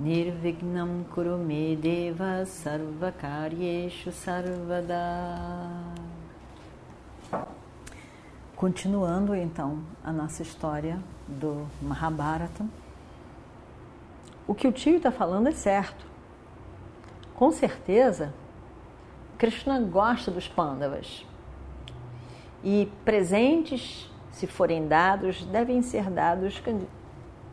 Nirvignam Kurume Deva Sarvakaryeshu Sarvada Continuando então a nossa história do Mahabharata, o que o tio está falando é certo. Com certeza, Krishna gosta dos Pandavas. E presentes, se forem dados, devem ser dados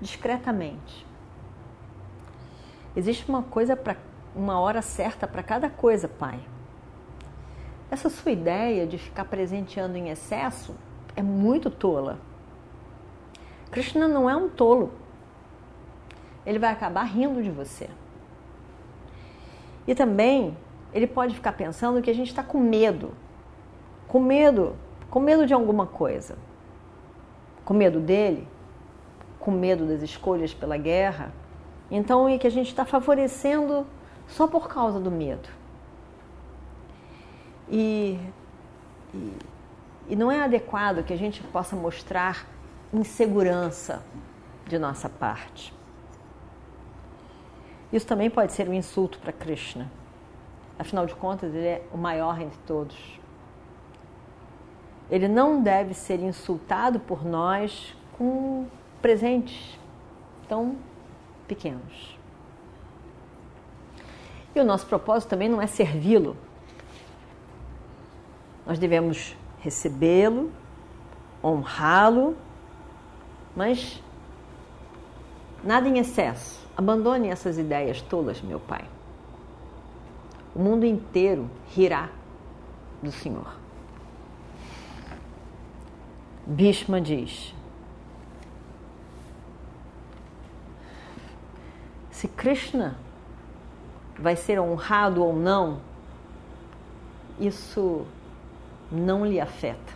discretamente. Existe uma coisa para uma hora certa para cada coisa, pai. Essa sua ideia de ficar presenteando em excesso é muito tola. Krishna não é um tolo. Ele vai acabar rindo de você. E também ele pode ficar pensando que a gente está com medo. Com medo, com medo de alguma coisa. Com medo dele, com medo das escolhas pela guerra, então, e que a gente está favorecendo só por causa do medo. E, e, e não é adequado que a gente possa mostrar insegurança de nossa parte. Isso também pode ser um insulto para Krishna. Afinal de contas, ele é o maior entre todos. Ele não deve ser insultado por nós com presentes tão pequenos. E o nosso propósito também não é servi-lo. Nós devemos recebê-lo, honrá-lo, mas nada em excesso. Abandone essas ideias tolas, meu pai. O mundo inteiro rirá do Senhor. Bhishma diz: se Krishna vai ser honrado ou não, isso não lhe afeta.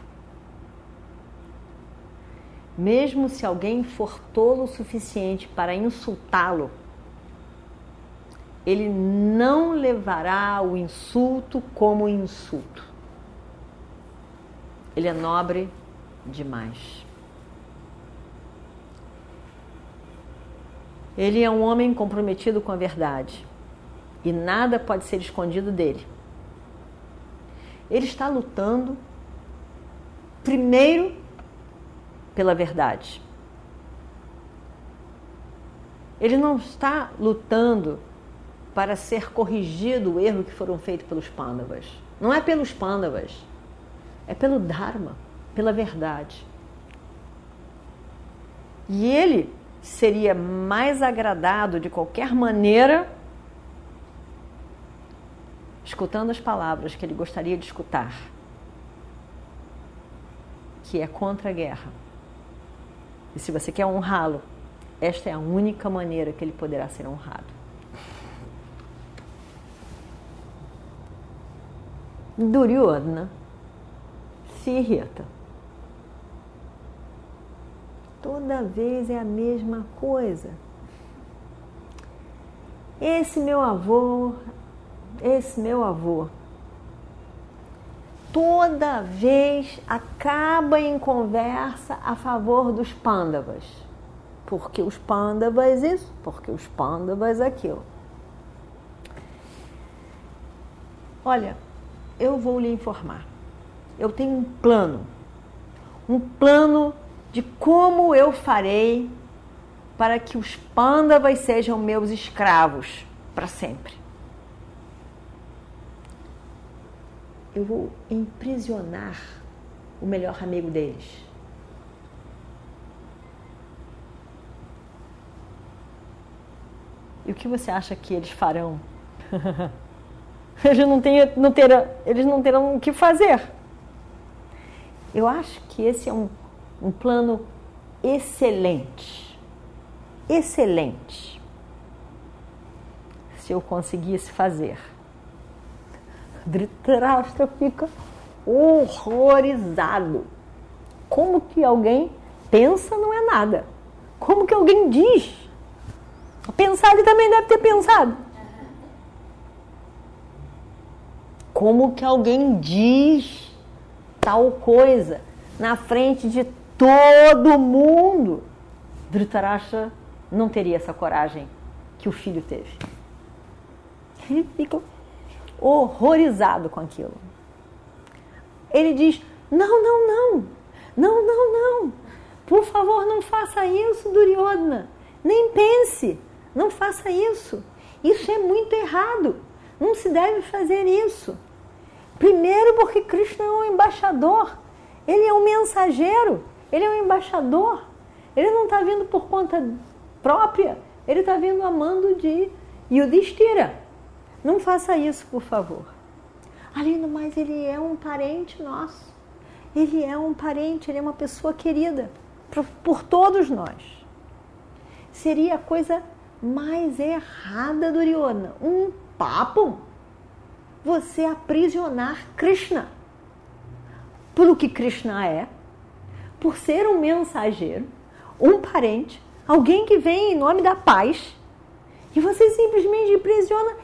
Mesmo se alguém for tolo o suficiente para insultá-lo, ele não levará o insulto como insulto. Ele é nobre demais. Ele é um homem comprometido com a verdade e nada pode ser escondido dele. Ele está lutando primeiro pela verdade. Ele não está lutando para ser corrigido o erro que foram feitos pelos pândavas. Não é pelos pândavas, é pelo Dharma, pela verdade. E ele seria mais agradado de qualquer maneira escutando as palavras que ele gostaria de escutar, que é contra a guerra. E se você quer honrá-lo, esta é a única maneira que ele poderá ser honrado. Duryodhana se irrita. Toda vez é a mesma coisa. Esse meu avô, esse meu avô, toda vez acaba em conversa a favor dos pândavas. Porque os pândavas isso, porque os pândavas aquilo. Olha, eu vou lhe informar. Eu tenho um plano. Um plano de como eu farei para que os pândavas sejam meus escravos para sempre. Eu vou imprisionar o melhor amigo deles. E o que você acha que eles farão? eles não, têm, não terão, eles não terão o que fazer. Eu acho que esse é um um plano excelente. Excelente. se eu conseguisse fazer. Dhritarashtra fica horrorizado. Como que alguém pensa não é nada? Como que alguém diz? Pensar ele também deve ter pensado. Como que alguém diz tal coisa na frente de todo mundo? Dhritarashtra não teria essa coragem que o filho teve. Ele fica horrorizado com aquilo. Ele diz: Não, não, não, não, não, não, por favor, não faça isso, Duryodhana. Nem pense, não faça isso. Isso é muito errado. Não se deve fazer isso. Primeiro, porque Krishna é um embaixador, ele é um mensageiro, ele é um embaixador. Ele não está vindo por conta própria, ele está vindo a mando de Yudhishthira. Não faça isso, por favor. Alino, mas ele é um parente nosso. Ele é um parente, ele é uma pessoa querida por, por todos nós. Seria a coisa mais errada, Duryodhana. Um papo. Você aprisionar Krishna. Pelo que Krishna é, por ser um mensageiro, um parente, alguém que vem em nome da paz, e você simplesmente aprisiona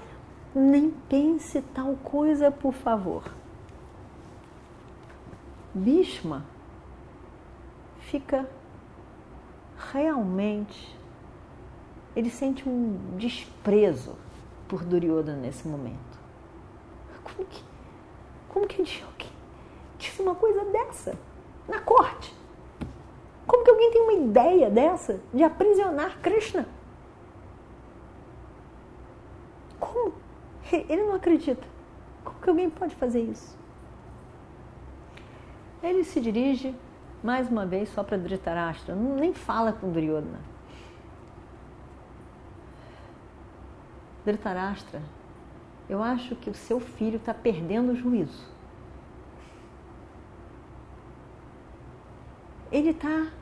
nem pense tal coisa, por favor. Bhishma fica realmente. Ele sente um desprezo por Duryodhana nesse momento. Como que, como que disse uma coisa dessa na corte? Como que alguém tem uma ideia dessa de aprisionar Krishna? Como? Ele não acredita. Como que alguém pode fazer isso? Ele se dirige mais uma vez só para Dhritarashtra, nem fala com Duryodhana. Dhritarashtra, eu acho que o seu filho está perdendo o juízo. Ele está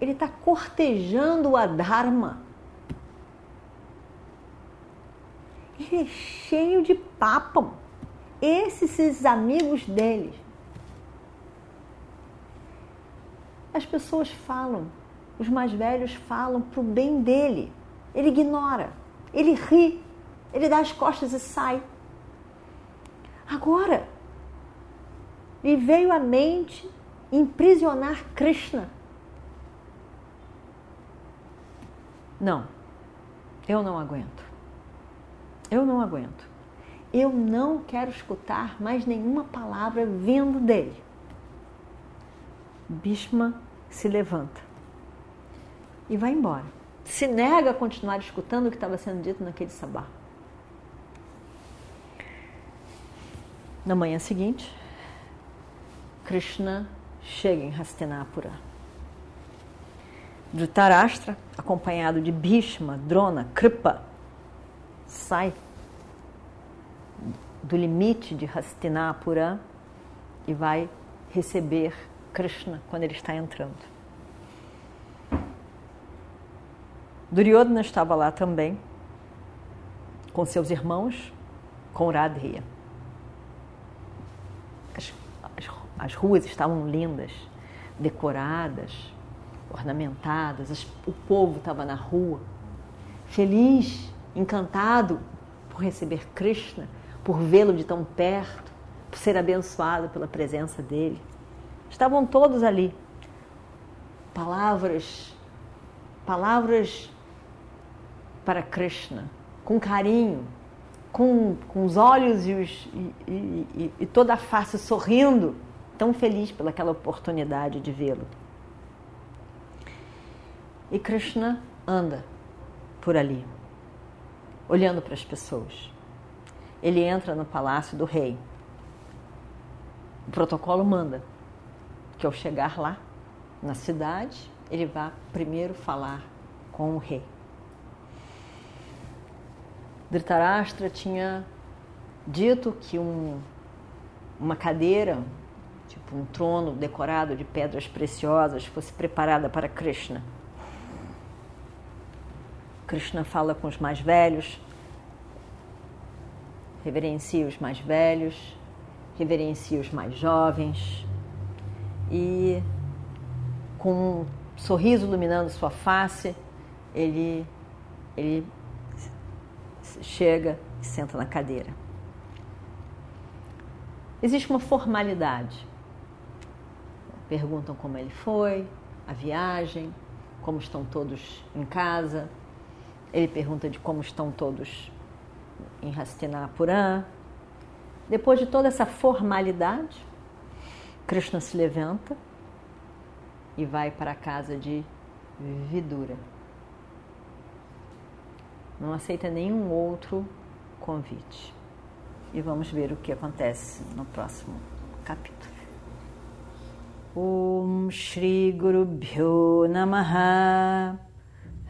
ele está cortejando a Dharma. Ele é cheio de papo. Esses, esses amigos dele. As pessoas falam, os mais velhos falam para o bem dele. Ele ignora, ele ri, ele dá as costas e sai. Agora, lhe veio à mente imprisionar Krishna. Não, eu não aguento. Eu não aguento. Eu não quero escutar mais nenhuma palavra vindo dele. Bhishma se levanta e vai embora. Se nega a continuar escutando o que estava sendo dito naquele sabá. Na manhã seguinte, Krishna chega em Hastinapura. Dhritarashtra, acompanhado de Bhishma, Drona, Kripa, sai do limite de Hastinapura e vai receber Krishna quando ele está entrando. Duryodhana estava lá também, com seus irmãos, com Radheya. As, as, as ruas estavam lindas, decoradas, ornamentadas, as, o povo estava na rua, feliz encantado por receber Krishna, por vê-lo de tão perto, por ser abençoado pela presença dele. Estavam todos ali. Palavras, palavras para Krishna, com carinho, com, com os olhos e, os, e, e, e toda a face sorrindo, tão feliz pelaquela oportunidade de vê-lo. E Krishna anda por ali olhando para as pessoas. Ele entra no palácio do rei. O protocolo manda que ao chegar lá, na cidade, ele vá primeiro falar com o rei. Dhritarashtra tinha dito que um, uma cadeira, tipo um trono decorado de pedras preciosas, fosse preparada para Krishna. Krishna fala com os mais velhos, reverencie os mais velhos, reverencie os mais jovens e com um sorriso iluminando sua face, ele, ele chega e senta na cadeira. Existe uma formalidade. Perguntam como ele foi, a viagem, como estão todos em casa. Ele pergunta de como estão todos em Hastinapurã. Depois de toda essa formalidade, Krishna se levanta e vai para a casa de Vidura. Não aceita nenhum outro convite. E vamos ver o que acontece no próximo capítulo. Om Shri Guru Bhyo Namaha